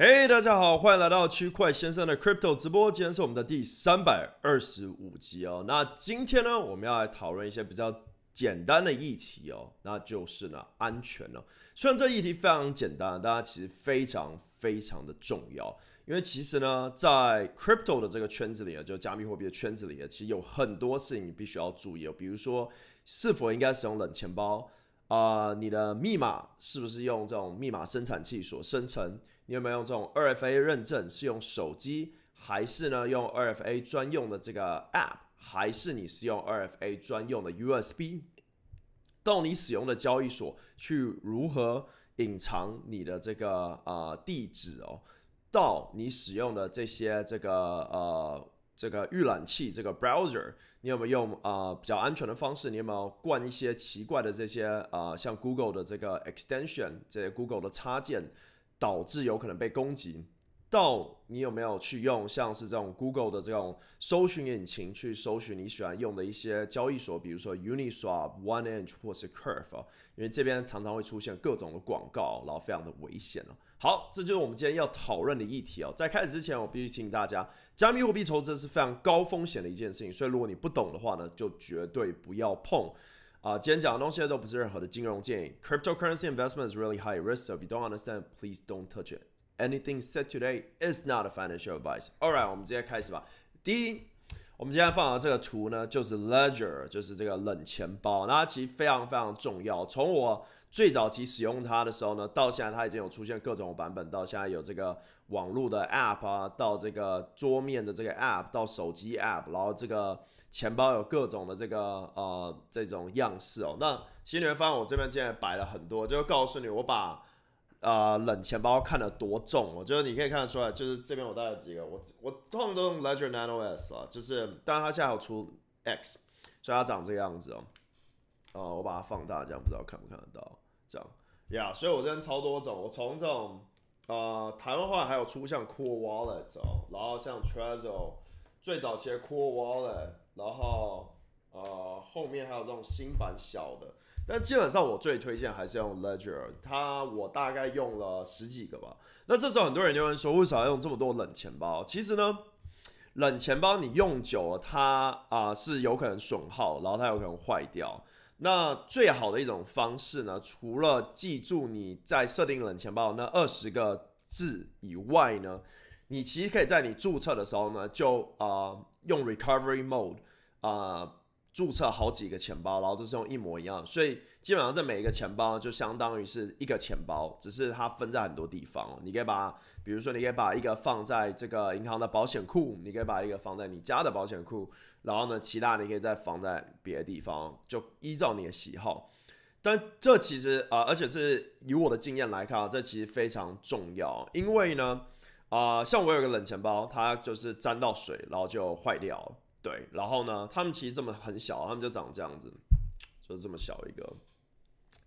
嘿，大家好，欢迎来到区块先生的 Crypto 直播。今天是我们的第三百二十五集哦。那今天呢，我们要来讨论一些比较简单的议题哦，那就是呢安全哦。虽然这议题非常简单，但它其实非常非常的重要。因为其实呢，在 Crypto 的这个圈子里啊，就加密货币的圈子里啊，其实有很多事情你必须要注意哦。比如说，是否应该使用冷钱包啊？你的密码是不是用这种密码生产器所生成？你有没有用这种二 FA 认证？是用手机，还是呢用二 FA 专用的这个 App，还是你是用二 FA 专用的 USB？到你使用的交易所去如何隐藏你的这个呃地址哦？到你使用的这些这个呃这个预览器这个 Browser，你有没有用呃比较安全的方式？你有没有灌一些奇怪的这些呃像 Google 的这个 Extension，这些 Google 的插件？导致有可能被攻击，到你有没有去用像是这种 Google 的这种搜寻引擎去搜寻你喜欢用的一些交易所，比如说 Uniswap、OneInch 或是 Curve 啊？因为这边常常会出现各种的广告，然后非常的危险哦。好，这就是我们今天要讨论的议题哦。在开始之前，我必须提醒大家，加密货币投资是非常高风险的一件事情，所以如果你不懂的话呢，就绝对不要碰。啊，今天讲的东西都不是任何的金融建议。Cryptocurrency investment is really high risk, so if you don't understand, please don't touch it. Anything said today is not a financial advice. All right，我们直接开始吧。第一，我们今天放的这个图呢，就是 Ledger，就是这个冷钱包。那它其实非常非常重要。从我最早期使用它的时候呢，到现在它已经有出现各种版本，到现在有这个网络的 App 啊，到这个桌面的这个 App，到手机 App，然后这个。钱包有各种的这个呃这种样式哦，那其实你会发现我这边现在摆了很多，就告诉你我把呃冷钱包看得多重，我觉得你可以看得出来，就是这边我带了几个，我我通常都用 Ledger Nano S 啊，就是当然它现在有出 X，所以它长这个样子哦，呃我把它放大，这样不知道看不看得到，这样呀，所以我这边超多种，我从这种呃台湾话还有出像 Cool Wallet 哦，然后像 Trezor 最早期的 Cool Wallet。然后，呃，后面还有这种新版小的，但基本上我最推荐还是用 Ledger，它我大概用了十几个吧。那这时候很多人就会说，为啥要用这么多冷钱包？其实呢，冷钱包你用久了，它啊是有可能损耗，然后它有可能坏掉。那最好的一种方式呢，除了记住你在设定冷钱包那二十个字以外呢，你其实可以在你注册的时候呢，就啊用 Recovery Mode。啊，注册好几个钱包，然后都是用一模一样，所以基本上这每一个钱包就相当于是一个钱包，只是它分在很多地方哦。你可以把，比如说你可以把一个放在这个银行的保险库，你可以把一个放在你家的保险库，然后呢，其他你可以再放在别的地方，就依照你的喜好。但这其实啊，而且是以我的经验来看啊，这其实非常重要，因为呢，啊，像我有个冷钱包，它就是沾到水，然后就坏掉了。对，然后呢，他们其实这么很小，他们就长这样子，就是这么小一个，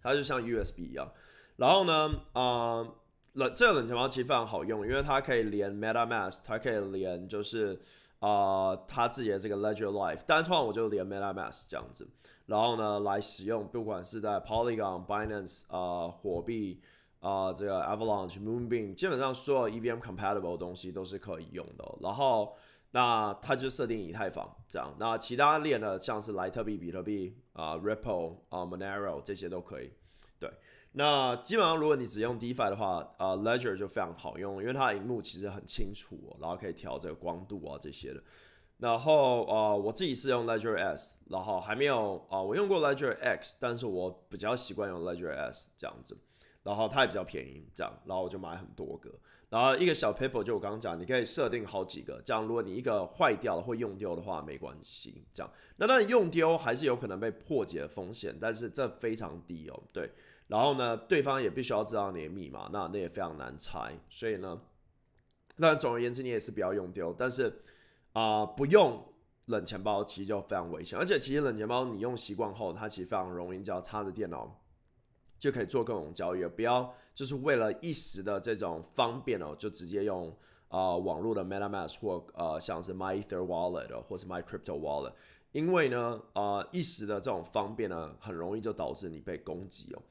它就像 USB 一样。然后呢，啊，冷这个冷钱包其实非常好用，因为它可以连 MetaMask，它可以连就是啊，他自己的这个 Ledger Live，但通常我就连 MetaMask 这样子。然后呢，来使用，不管是在 Polygon、Binance 啊，火币啊，这个 Avalanche、Moonbeam，基本上所有 EVM compatible 的东西都是可以用的。然后。那它就设定以太坊这样，那其他链呢，像是莱特币、比特币啊、Ripple 啊、Monero 这些都可以。对，那基本上如果你只用 DeFi 的话，呃，Ledger 就非常好用，因为它的荧幕其实很清楚，然后可以调这个光度啊这些的。然后呃，我自己是用 Ledger S，然后还没有啊，我用过 Ledger X，但是我比较习惯用 Ledger S 这样子。然后它也比较便宜，这样，然后我就买很多个。然后一个小 paper 就我刚刚讲，你可以设定好几个，这样如果你一个坏掉了或用丢的话，没关系。这样，那当然用丢还是有可能被破解的风险，但是这非常低哦。对，然后呢，对方也必须要知道你的密码，那那也非常难猜。所以呢，那总而言之，你也是不要用丢。但是啊，不用冷钱包其实就非常危险，而且其实冷钱包你用习惯后，它其实非常容易，只要插着电脑。就可以做各种交易，不要就是为了一时的这种方便哦，就直接用啊网络的 MetaMask 或呃像是 MyEther Wallet 或是 MyCrypto Wallet，因为呢啊一时的这种方便呢，很容易就导致你被攻击哦。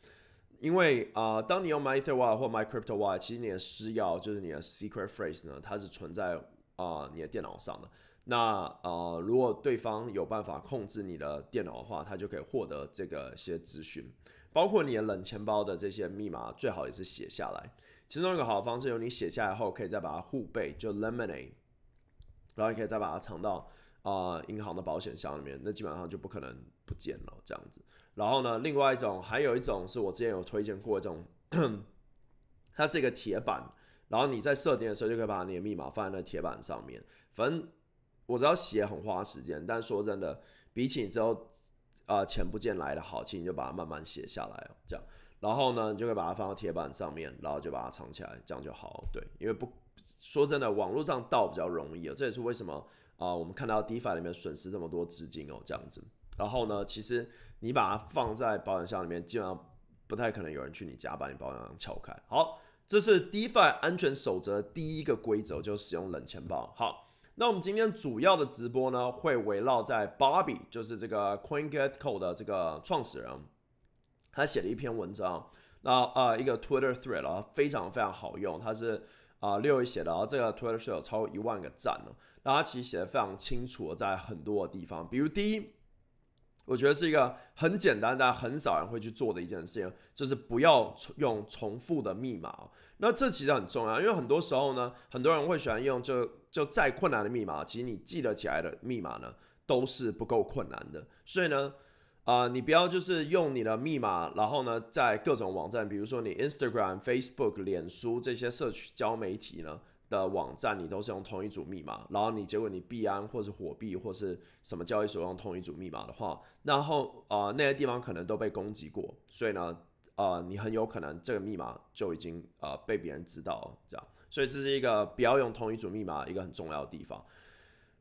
因为啊，当你用 MyEtherWallet 或 MyCryptoWallet，其实你的私钥就是你的 secret phrase 呢，它是存在啊你的电脑上的。那呃，如果对方有办法控制你的电脑的话，他就可以获得这个些资讯，包括你的冷钱包的这些密码，最好也是写下来。其中一个好的方式，有你写下来后，可以再把它互背，就 Lemonade，然后你可以再把它藏到啊银行的保险箱里面，那基本上就不可能不见了这样子。然后呢，另外一种还有一种是我之前有推荐过，这种它是一个铁板，然后你在设定的时候就可以把你的密码放在那铁板上面，反正。我知道写很花时间，但说真的，比起你之后啊钱不见来的好，其实你就把它慢慢写下来这样，然后呢，你就可以把它放到铁板上面，然后就把它藏起来，这样就好。对，因为不说真的，网络上盗比较容易哦，这也是为什么啊我们看到 DeFi 里面损失这么多资金哦，这样子。然后呢，其实你把它放在保险箱里面，基本上不太可能有人去你家把你保险箱撬开。好，这是 DeFi 安全守则第一个规则，就使用冷钱包。好。那我们今天主要的直播呢，会围绕在 Bobby，就是这个 CoinGecko 的这个创始人，他写了一篇文章，那呃一个 Twitter thread 啊，非常非常好用，他是啊六一写的，然后这个 Twitter 是有超过一万个赞了，那他其实写的非常清楚，在很多的地方，比如第一。我觉得是一个很简单，但很少人会去做的一件事情，就是不要用重复的密码。那这其实很重要，因为很多时候呢，很多人会喜欢用就就再困难的密码，其实你记得起来的密码呢，都是不够困难的。所以呢，啊，你不要就是用你的密码，然后呢，在各种网站，比如说你 Instagram、Facebook、脸书这些社交媒体呢。的网站你都是用同一组密码，然后你结果你币安或是火币或是什么交易所用同一组密码的话，然后啊那些地方可能都被攻击过，所以呢呃你很有可能这个密码就已经呃被别人知道了，这样，所以这是一个不要用同一组密码一个很重要的地方。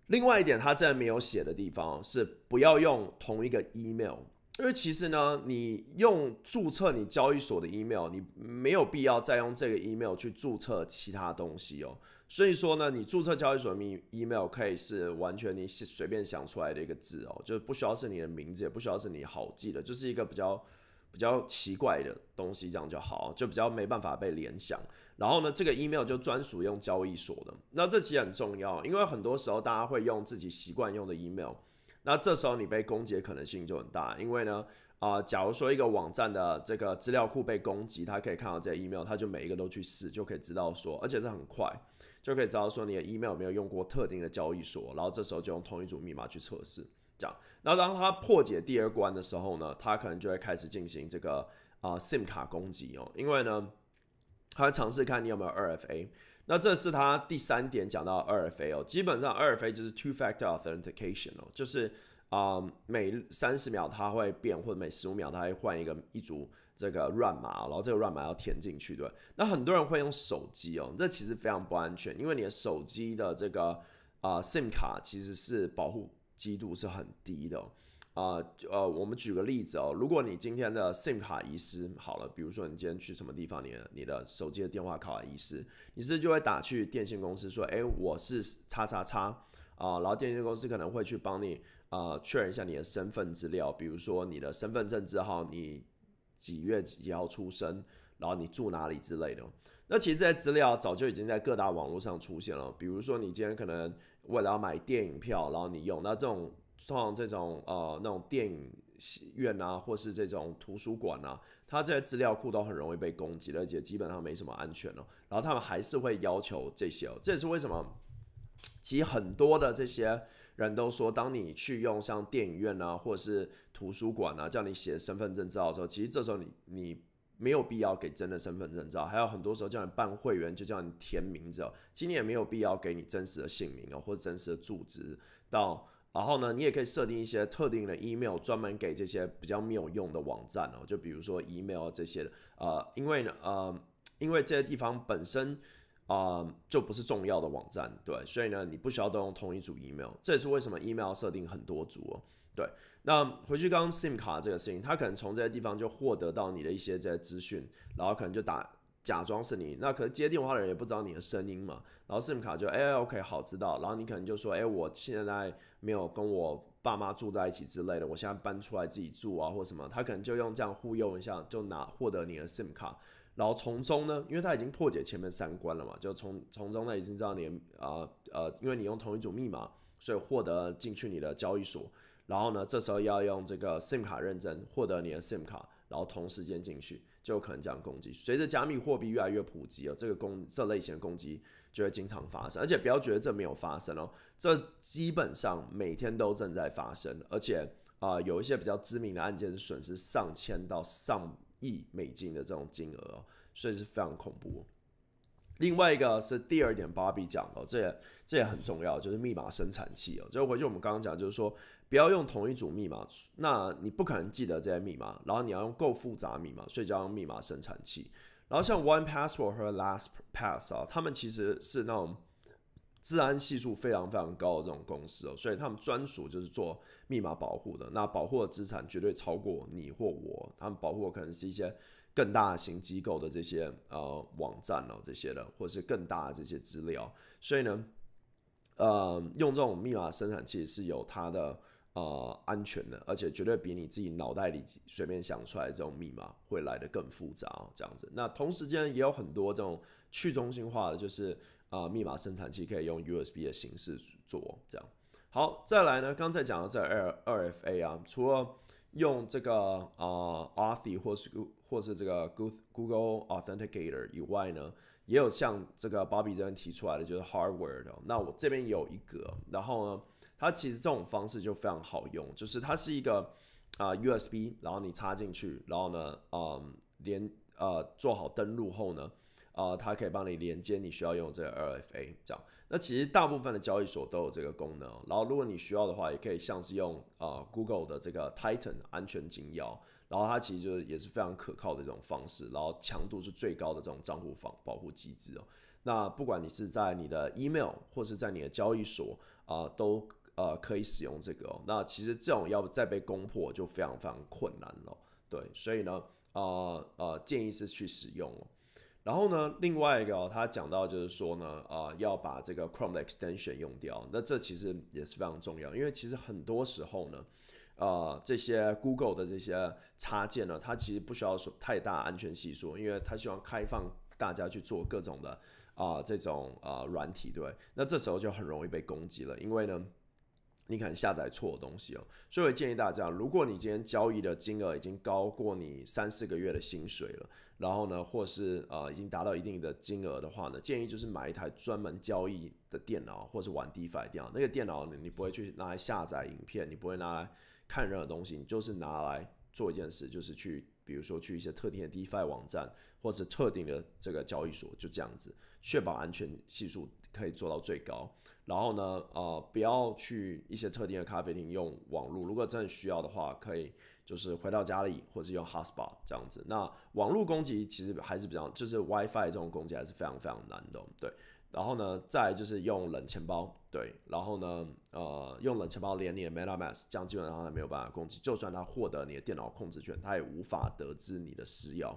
另外一点他这没有写的地方是不要用同一个 email。因为其实呢，你用注册你交易所的 email，你没有必要再用这个 email 去注册其他东西哦。所以说呢，你注册交易所的 email 可以是完全你随便想出来的一个字哦，就不需要是你的名字，也不需要是你好记的，就是一个比较比较奇怪的东西，这样就好，就比较没办法被联想。然后呢，这个 email 就专属用交易所的。那这其实很重要，因为很多时候大家会用自己习惯用的 email。那这时候你被攻击的可能性就很大，因为呢，啊，假如说一个网站的这个资料库被攻击，他可以看到这些 email，他就每一个都去试，就可以知道说，而且是很快，就可以知道说你的 email 有没有用过特定的交易所，然后这时候就用同一组密码去测试，这样。那当他破解第二关的时候呢，他可能就会开始进行这个啊 SIM 卡攻击哦，因为呢，他会尝试看你有没有 2FA。那这是他第三点讲到二 f a 哦，基本上二 f a 就是 two factor authentication 哦，就是啊每三十秒它会变，或者每十五秒它会换一个一组这个乱码，然后这个乱码要填进去，对。那很多人会用手机哦，这其实非常不安全，因为你的手机的这个啊 SIM 卡其实是保护基度是很低的。啊呃，我们举个例子哦，如果你今天的 SIM 卡遗失，好了，比如说你今天去什么地方，你你的手机的电话卡遗失，你是就会打去电信公司说，哎，我是叉叉叉啊，然后电信公司可能会去帮你啊确认一下你的身份资料，比如说你的身份证字号，你几月几号出生，然后你住哪里之类的。那其实这些资料早就已经在各大网络上出现了，比如说你今天可能为了要买电影票，然后你用那这种。像这种呃那种电影院啊，或是这种图书馆啊，它这些资料库都很容易被攻击，而且基本上没什么安全哦。然后他们还是会要求这些哦，这也是为什么，其实很多的这些人都说，当你去用像电影院啊，或者是图书馆啊，叫你写身份证照的时候，其实这时候你你没有必要给真的身份证照，还有很多时候叫你办会员就叫你填名字哦，其实你也没有必要给你真实的姓名哦，或者真实的住址到。然后呢，你也可以设定一些特定的 email，专门给这些比较没有用的网站哦，就比如说 email 这些的，呃，因为呢，呃，因为这些地方本身啊就不是重要的网站，对，所以呢，你不需要都用同一组 email，这也是为什么 email 设定很多组哦，对。那回去刚刚 SIM 卡这个事情，他可能从这些地方就获得到你的一些这些资讯，然后可能就打。假装是你，那可是接电话的人也不知道你的声音嘛，然后 SIM 卡就哎 OK 好知道，然后你可能就说哎我现在没有跟我爸妈住在一起之类的，我现在搬出来自己住啊或什么，他可能就用这样忽悠一下就拿获得你的 SIM 卡，然后从中呢，因为他已经破解前面三关了嘛，就从从中呢已经知道你啊呃，因为你用同一组密码，所以获得进去你的交易所，然后呢这时候要用这个 SIM 卡认证获得你的 SIM 卡。然后同时间进去，就有可能这样攻击。随着加密货币越来越普及哦，这个攻这类型的攻击就会经常发生。而且不要觉得这没有发生哦，这基本上每天都正在发生。而且啊，有一些比较知名的案件损失上千到上亿美金的这种金额哦，所以是非常恐怖。另外一个是第二点，芭比讲的，这也这也很重要，就是密码生产器哦。就回去我们刚刚讲，就是说。不要用同一组密码，那你不可能记得这些密码。然后你要用够复杂密码，所以就要用密码生产器。然后像 One Password 和 LastPass 啊，他们其实是那种治安系数非常非常高的这种公司哦，所以他们专属就是做密码保护的。那保护的资产绝对超过你或我，他们保护的可能是一些更大型机构的这些呃网站哦这些的，或者是更大的这些资料。所以呢，呃，用这种密码生产器是有它的。呃，安全的，而且绝对比你自己脑袋里随便想出来这种密码会来的更复杂，这样子。那同时间也有很多这种去中心化的，就是啊，密码生产器可以用 USB 的形式做，这样。好，再来呢，刚才讲到这二二 FA 啊，除了用这个啊 Authy 或是或是这个 Google Authenticator 以外呢，也有像这个 Bobby 这边提出来的，就是 Hardware。那我这边有一个，然后呢？它其实这种方式就非常好用，就是它是一个啊 USB，然后你插进去，然后呢，嗯，连呃做好登录后呢，啊，它可以帮你连接你需要用这个 LFA 这样。那其实大部分的交易所都有这个功能，然后如果你需要的话，也可以像是用啊 Google 的这个 Titan 安全金钥，然后它其实就是也是非常可靠的这种方式，然后强度是最高的这种账户防保护机制哦。那不管你是在你的 email 或是在你的交易所啊，都呃，可以使用这个哦。那其实这种要再被攻破就非常非常困难了。对，所以呢，呃呃，建议是去使用。然后呢，另外一个他讲到就是说呢，啊，要把这个 Chrome 的 extension 用掉。那这其实也是非常重要，因为其实很多时候呢，呃，这些 Google 的这些插件呢，它其实不需要说太大安全系数，因为它希望开放大家去做各种的啊这种啊软体，对。那这时候就很容易被攻击了，因为呢。你可能下载错东西哦，所以我建议大家，如果你今天交易的金额已经高过你三四个月的薪水了，然后呢，或是呃已经达到一定的金额的话呢，建议就是买一台专门交易的电脑，或是玩 DeFi 电脑。那个电脑呢，你不会去拿来下载影片，你不会拿来看任何东西，你就是拿来做一件事，就是去，比如说去一些特定的 DeFi 网站，或是特定的这个交易所，就这样子，确保安全系数可以做到最高。然后呢，呃，不要去一些特定的咖啡厅用网络。如果真的需要的话，可以就是回到家里，或是用 hotspot 这样子。那网络攻击其实还是比较，就是 WiFi 这种攻击还是非常非常难的，对。然后呢，再就是用冷钱包，对。然后呢，呃，用冷钱包连你的 MetaMask，这样基本上它没有办法攻击。就算它获得你的电脑控制权，它也无法得知你的私钥。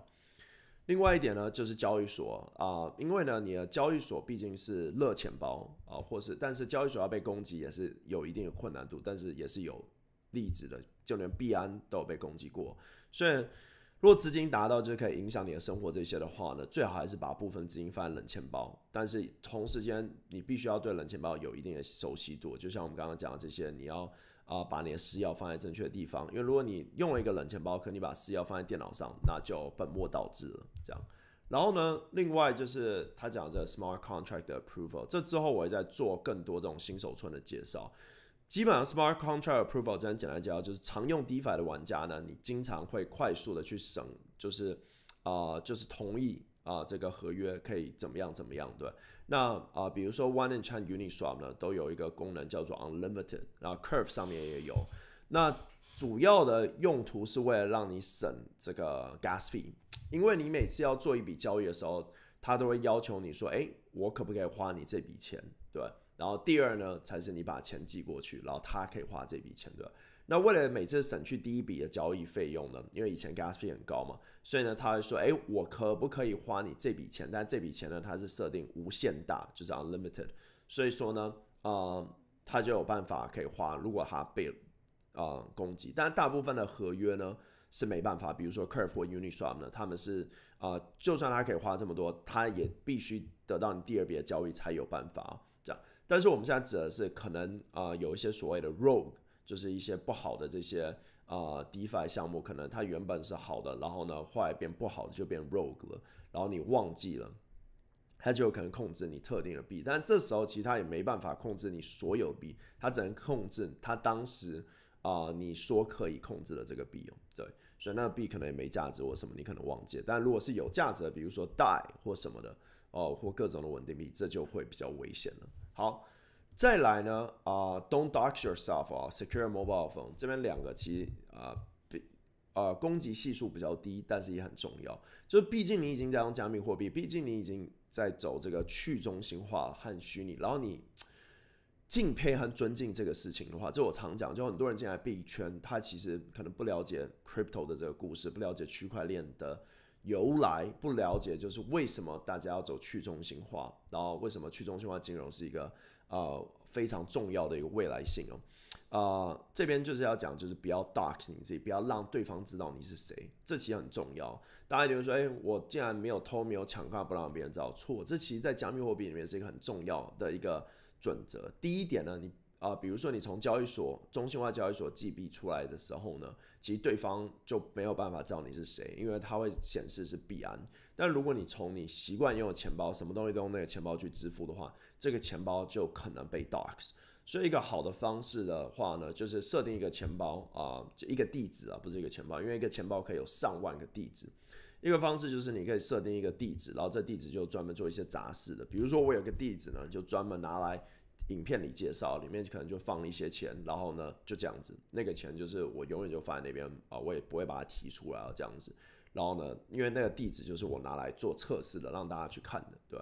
另外一点呢，就是交易所啊，因为呢，你的交易所毕竟是热钱包啊，或是，但是交易所要被攻击也是有一定的困难度，但是也是有例子的，就连币安都有被攻击过。所以，如果资金达到就可以影响你的生活这些的话呢，最好还是把部分资金放在冷钱包。但是同时间，你必须要对冷钱包有一定的熟悉度，就像我们刚刚讲的这些，你要。啊，把你的私钥放在正确的地方，因为如果你用了一个冷钱包，可你把私钥放在电脑上，那就本末倒置了。这样，然后呢，另外就是他讲这 smart contract approval，这之后我会再做更多这种新手村的介绍。基本上 smart contract approval 这样简单介绍，就是常用 DeFi 的玩家呢，你经常会快速的去省，就是啊，就是同意啊，这个合约可以怎么样怎么样，对。那啊，比如说 One and Chain Uniswap 呢，都有一个功能叫做 Unlimited，然后 Curve 上面也有。那主要的用途是为了让你省这个 Gas fee，因为你每次要做一笔交易的时候，他都会要求你说，哎，我可不可以花你这笔钱，对吧然后第二呢，才是你把钱寄过去，然后他可以花这笔钱，对那为了每次省去第一笔的交易费用呢，因为以前 gas 费很高嘛，所以呢，他会说，哎，我可不可以花你这笔钱？但这笔钱呢，它是设定无限大，就是 unlimited。所以说呢，呃，他就有办法可以花。如果他被啊攻击，但大部分的合约呢是没办法。比如说 Curve 或 Uniswap 呢，他们是啊，就算他可以花这么多，他也必须得到你第二笔的交易才有办法这样。但是我们现在指的是可能啊，有一些所谓的 Rogue。就是一些不好的这些啊，DeFi 项目，可能它原本是好的，然后呢，后来变不好的就变 Rogue 了，然后你忘记了，它就有可能控制你特定的币，但这时候其实它也没办法控制你所有币，它只能控制它当时啊你说可以控制的这个币哦，对，所以那个币可能也没价值或什么，你可能忘记了，但如果是有价值的，比如说 DAI 或什么的哦，或各种的稳定币，这就会比较危险了。好。再来呢啊，Don't dox yourself 啊，Secure mobile phone 这边两个其实啊比呃攻击系数比较低，但是也很重要。就是毕竟你已经在用加密货币，毕竟你已经在走这个去中心化和虚拟，然后你敬佩和尊敬这个事情的话，这我常讲，就很多人进来币圈，他其实可能不了解 crypto 的这个故事，不了解区块链的由来，不了解就是为什么大家要走去中心化，然后为什么去中心化金融是一个。呃，非常重要的一个未来性哦，啊，这边就是要讲，就是不要 dox 你自己，不要让对方知道你是谁，这其实很重要。大家就会说，哎，我竟然没有偷，没有抢，干嘛不让别人知道？错，这其实，在加密货币里面是一个很重要的一个准则。第一点呢，你。啊，比如说你从交易所中心化交易所寄币出来的时候呢，其实对方就没有办法知道你是谁，因为它会显示是币安。但如果你从你习惯用的钱包，什么东西都用那个钱包去支付的话，这个钱包就可能被 dox。所以一个好的方式的话呢，就是设定一个钱包啊，就一个地址啊，不是一个钱包，因为一个钱包可以有上万个地址。一个方式就是你可以设定一个地址，然后这地址就专门做一些杂事的，比如说我有个地址呢，就专门拿来。影片里介绍里面可能就放了一些钱，然后呢就这样子，那个钱就是我永远就放在那边啊，我也不会把它提出来这样子。然后呢，因为那个地址就是我拿来做测试的，让大家去看的，对？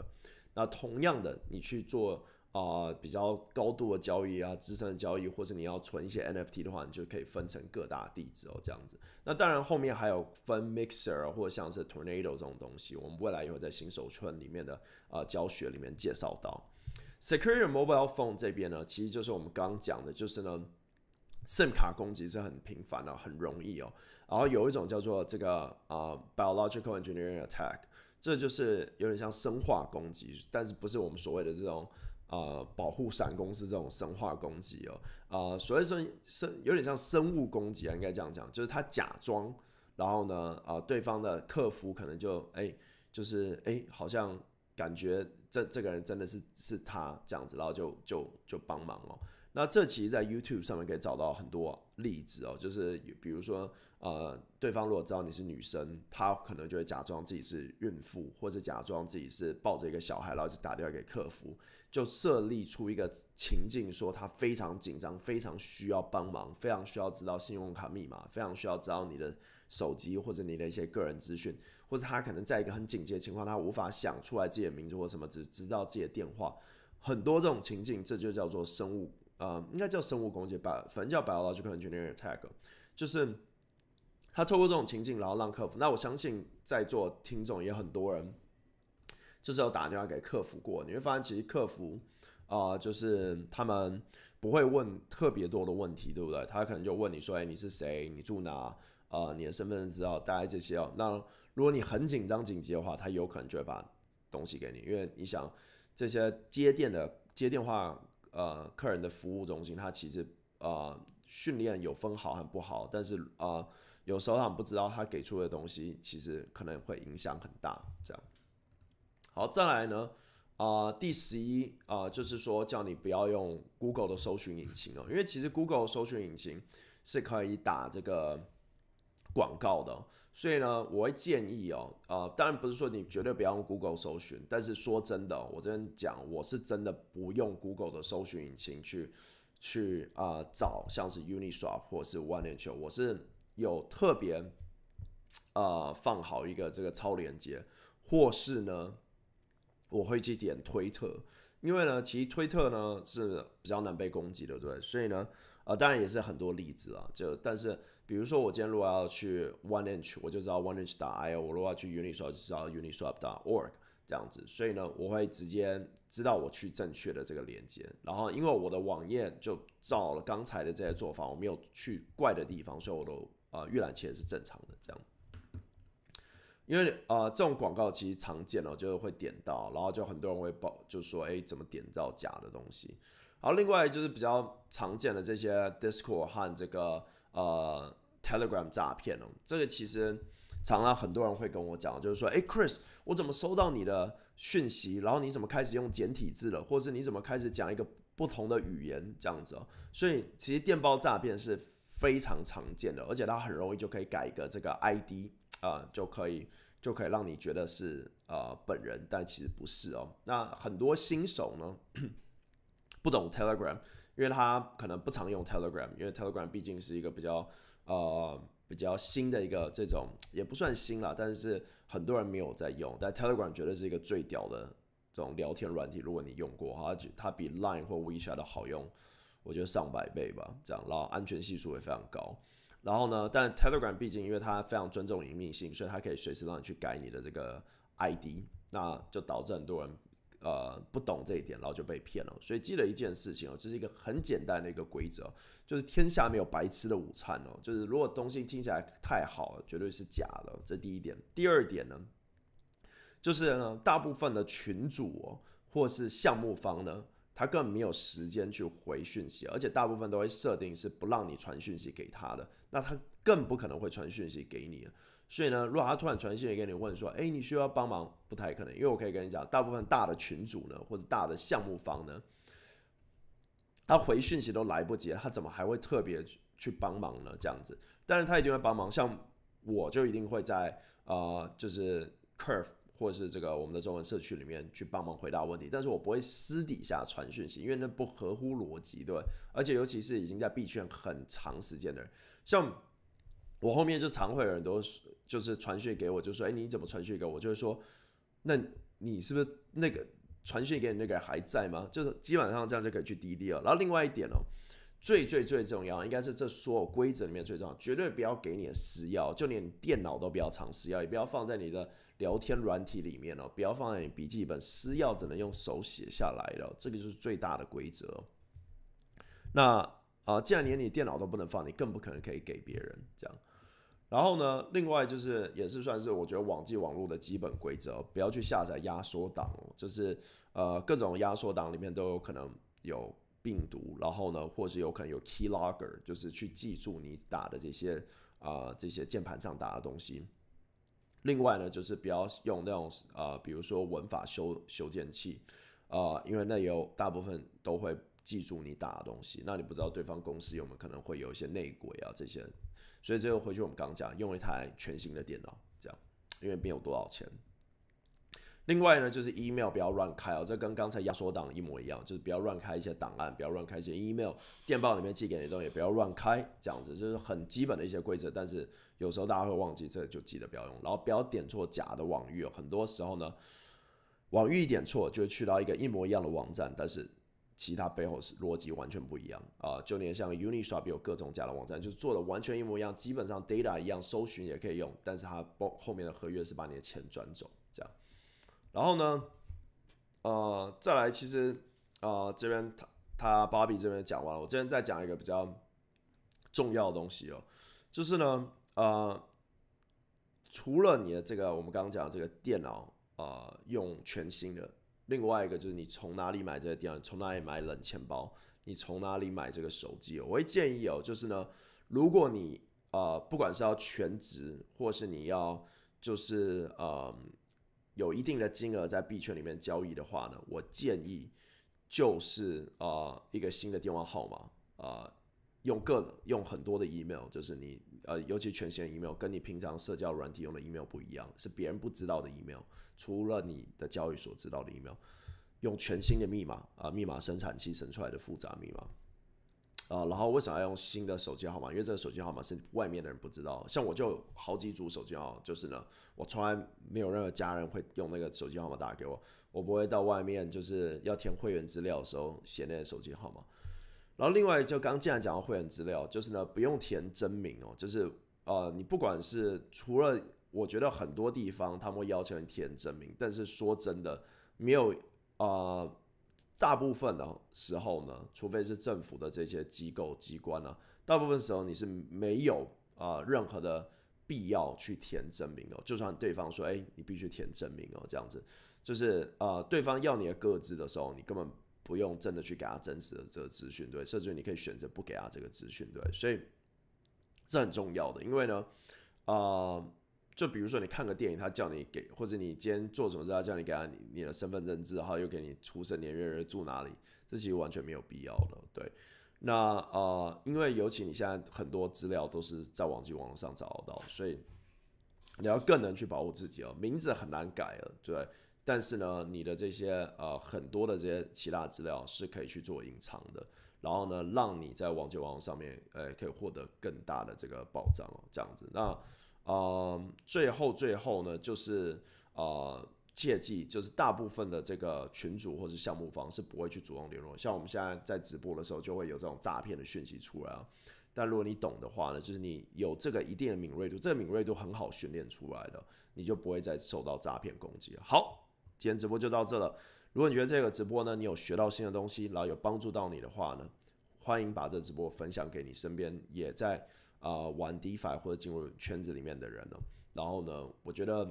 那同样的，你去做啊比较高度的交易啊，资深的交易，或者你要存一些 NFT 的话，你就可以分成各大地址哦，这样子。那当然后面还有分 Mixer 或者像是 Tornado 这种东西，我们未来也会在新手村里面的啊教学里面介绍到。Secure mobile phone 这边呢，其实就是我们刚刚讲的，就是呢，SIM 卡攻击是很频繁的，很容易哦。然后有一种叫做这个啊，biological engineering attack，这就是有点像生化攻击，但是不是我们所谓的这种啊保护伞公司这种生化攻击哦。啊，所谓生生有点像生物攻击啊，应该这样讲，就是他假装，然后呢，啊，对方的客服可能就哎，就是哎，好像。感觉这这个人真的是是他这样子，然后就就就帮忙哦。那这其实，在 YouTube 上面可以找到很多例子哦，就是比如说，呃，对方如果知道你是女生，他可能就会假装自己是孕妇，或者假装自己是抱着一个小孩，然后就打电话给客服，就设立出一个情境，说他非常紧张，非常需要帮忙，非常需要知道信用卡密码，非常需要知道你的手机或者你的一些个人资讯。或者他可能在一个很紧急的情况，他无法想出来自己的名字或什么，只知道自己的电话。很多这种情境，这就叫做生物，呃，应该叫生物攻击吧，反正叫 biological engineering attack，就是他透过这种情境，然后让客服。那我相信在座听众也很多人，就是有打电话给客服过，你会发现其实客服啊，就是他们不会问特别多的问题，对不对？他可能就问你说：“哎，你是谁？你住哪？啊，你的身份证资料，大概这些哦。”那如果你很紧张紧急的话，他有可能就会把东西给你，因为你想这些接电的接电话呃客人的服务中心，他其实呃训练有分好和不好，但是呃有时候他们不知道他给出的东西其实可能会影响很大。这样好，再来呢啊第十一啊就是说叫你不要用 Google 的搜寻引擎哦，因为其实 Google 搜寻引擎是可以打这个。广告的，所以呢，我会建议哦，呃，当然不是说你绝对不要用 Google 搜寻，但是说真的，我这边讲，我是真的不用 Google 的搜寻引擎去去啊找像是 Uniswap 或是 One Inch，我是有特别呃放好一个这个超连接，或是呢，我会去点推特，因为呢，其实推特呢是比较难被攻击的，对？所以呢，呃，当然也是很多例子啊。就但是，比如说我今天如果要去 One Inch，我就知道 One Inch 打 io；我如果要去 Uniswap，就知道 Uniswap 打 org 这样子。所以呢，我会直接知道我去正确的这个连接。然后，因为我的网页就照了刚才的这些做法，我没有去怪的地方，所以我都呃预览器也是正常的这样。因为呃，这种广告其实常见哦，就是会点到，然后就很多人会报，就说哎，怎么点到假的东西？然后另外就是比较常见的这些 Discord 和这个呃 Telegram 诈骗哦，这个其实常常很多人会跟我讲，就是说哎，Chris，我怎么收到你的讯息？然后你怎么开始用简体字了？或是你怎么开始讲一个不同的语言这样子哦？所以其实电报诈骗是非常常见的，而且它很容易就可以改一个这个 ID。啊，就可以就可以让你觉得是呃本人，但其实不是哦。那很多新手呢不懂 Telegram，因为他可能不常用 Telegram，因为 Telegram 毕竟是一个比较呃比较新的一个这种也不算新了，但是很多人没有在用。但 Telegram 绝对是一个最屌的这种聊天软体，如果你用过哈，它比 Line 或 WeChat 的好用，我觉得上百倍吧，这样，然后安全系数也非常高。然后呢？但 Telegram 毕竟因为它非常尊重隐秘性，所以它可以随时让你去改你的这个 ID，那就导致很多人呃不懂这一点，然后就被骗了。所以记得一件事情哦，这是一个很简单的一个规则，就是天下没有白吃的午餐哦。就是如果东西听起来太好了，绝对是假的。这第一点。第二点呢，就是呢，大部分的群主哦，或是项目方呢。他根本没有时间去回讯息，而且大部分都会设定是不让你传讯息给他的，那他更不可能会传讯息给你。所以呢，如果他突然传讯息给你问说，哎，你需要帮忙，不太可能，因为我可以跟你讲，大部分大的群主呢，或者大的项目方呢，他回讯息都来不及，他怎么还会特别去帮忙呢？这样子，但是他一定会帮忙，像我就一定会在呃，就是 Curve。或是这个我们的中文社区里面去帮忙回答问题，但是我不会私底下传讯息，因为那不合乎逻辑，对而且尤其是已经在币圈很长时间的人，像我后面就常会有人都就是传讯给我，就说：“哎，你怎么传讯给我？”就是说，那你是不是那个传讯给你那个人还在吗？就是基本上这样就可以去滴滴了。然后另外一点哦。最最最重要，应该是这所有规则里面最重要，绝对不要给你的私钥，就连电脑都不要藏私钥，也不要放在你的聊天软体里面哦，不要放在你笔记本，私钥只能用手写下来的，这个就是最大的规则。那啊，既然连你电脑都不能放，你更不可能可以给别人这样。然后呢，另外就是也是算是我觉得网际网络的基本规则，不要去下载压缩档哦，就是呃各种压缩档里面都有可能有。病毒，然后呢，或是有可能有 keylogger，就是去记住你打的这些啊这些键盘上打的东西。另外呢，就是不要用那种呃，比如说文法修修建器啊，因为那有大部分都会记住你打的东西。那你不知道对方公司有没有可能会有一些内鬼啊这些，所以这个回去我们刚讲，用一台全新的电脑这样，因为没有多少钱。另外呢，就是 email 不要乱开哦，这跟刚才压缩档一模一样，就是不要乱开一些档案，不要乱开一些 email 电报里面寄给你的东西，不要乱开，这样子就是很基本的一些规则。但是有时候大家会忘记，这就记得不要用。然后不要点错假的网域，很多时候呢，网域一点错就会去到一个一模一样的网站，但是其他背后是逻辑完全不一样啊。就连像 Uniswap 有各种假的网站，就是做的完全一模一样，基本上 data 一样，搜寻也可以用，但是它后后面的合约是把你的钱转走，这样。然后呢，呃，再来，其实，呃，这边他他芭比这边讲完了，我这边再讲一个比较重要的东西哦，就是呢，呃，除了你的这个我们刚刚讲的这个电脑啊，用全新的，另外一个就是你从哪里买这个电脑，从哪里买冷钱包，你从哪里买这个手机，我会建议哦，就是呢，如果你呃，不管是要全职，或是你要就是呃。有一定的金额在币圈里面交易的话呢，我建议就是呃一个新的电话号码啊，用各用很多的 email，就是你呃尤其全新 email，跟你平常社交软体用的 email 不一样，是别人不知道的 email，除了你的交易所知道的 email，用全新的密码啊，密码生产器生出来的复杂密码。啊，然后为什么要用新的手机号码？因为这个手机号码是外面的人不知道。像我就好几组手机号，就是呢，我从来没有任何家人会用那个手机号码打给我。我不会到外面就是要填会员资料的时候写那个手机号码。然后另外就刚既然讲到会员资料，就是呢不用填真名哦，就是呃你不管是除了我觉得很多地方他们会要求你填真名，但是说真的没有啊。大部分的时候呢，除非是政府的这些机构机关呢，大部分时候你是没有啊任何的必要去填真名哦。就算对方说，哎，你必须填真名哦，这样子，就是呃，对方要你的个资的时候，你根本不用真的去给他真实的这个资讯，对，甚至你可以选择不给他这个资讯，对，所以这很重要的，因为呢，啊。就比如说，你看个电影，他叫你给，或者你今天做什么事，他叫你给他你的身份证字号，又给你出生年月日，住哪里，这其实完全没有必要的。对，那呃，因为尤其你现在很多资料都是在网际网络上找得到，所以你要更能去保护自己哦。名字很难改了，对，但是呢，你的这些呃很多的这些其他资料是可以去做隐藏的，然后呢，让你在网际网上面呃可以获得更大的这个保障哦，这样子那。呃，最后最后呢，就是呃，切记，就是大部分的这个群主或者项目方是不会去主动联络。像我们现在在直播的时候，就会有这种诈骗的讯息出来啊。但如果你懂的话呢，就是你有这个一定的敏锐度，这个敏锐度很好训练出来的，你就不会再受到诈骗攻击了。好，今天直播就到这了。如果你觉得这个直播呢，你有学到新的东西，然后有帮助到你的话呢，欢迎把这直播分享给你身边也在。啊，玩 DeFi 或者进入圈子里面的人呢，然后呢，我觉得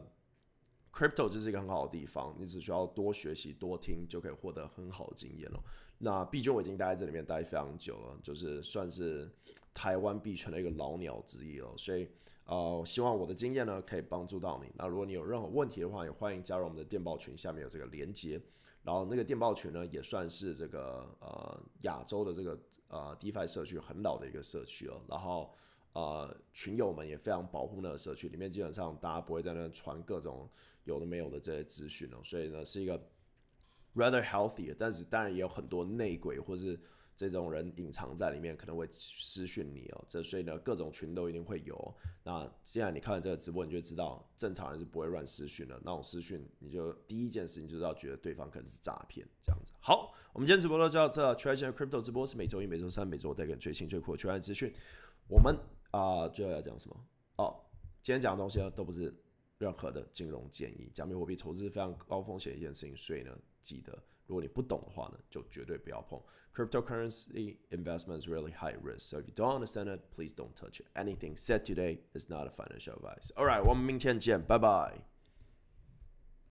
Crypto 这是一个很好的地方，你只需要多学习、多听，就可以获得很好的经验了。那币圈我已经待在这里面待非常久了，就是算是台湾币圈的一个老鸟之一了。所以，呃，希望我的经验呢可以帮助到你。那如果你有任何问题的话，也欢迎加入我们的电报群，下面有这个连接。然后那个电报群呢，也算是这个呃亚洲的这个呃 DeFi 社区很老的一个社区了。然后。呃，群友们也非常保护那个社区，里面基本上大家不会在那传各种有的没有的这些资讯哦，所以呢是一个 rather healthy，但是当然也有很多内鬼或是这种人隐藏在里面，可能会私讯你哦，这所以呢各种群都一定会有。那既然你看了这个直播，你就知道正常人是不会乱私讯的，那种私讯你就第一件事情就是要觉得对方可能是诈骗这样子。好，我们今天直播就到这，全新的 crypto 直播是每周一、每周三、每周带给你最新最酷的全案资讯，我们。啊，最后要讲什么？哦，今天讲的东西呢，都不是任何的金融建议。加密货币投资是非常高风险一件事情，所以呢，记得如果你不懂的话呢，就绝对不要碰。Cryptocurrency investment is really high risk, so if you don't understand it, please don't touch it. Anything said today is not a financial advice. All right，我们明天见，拜拜。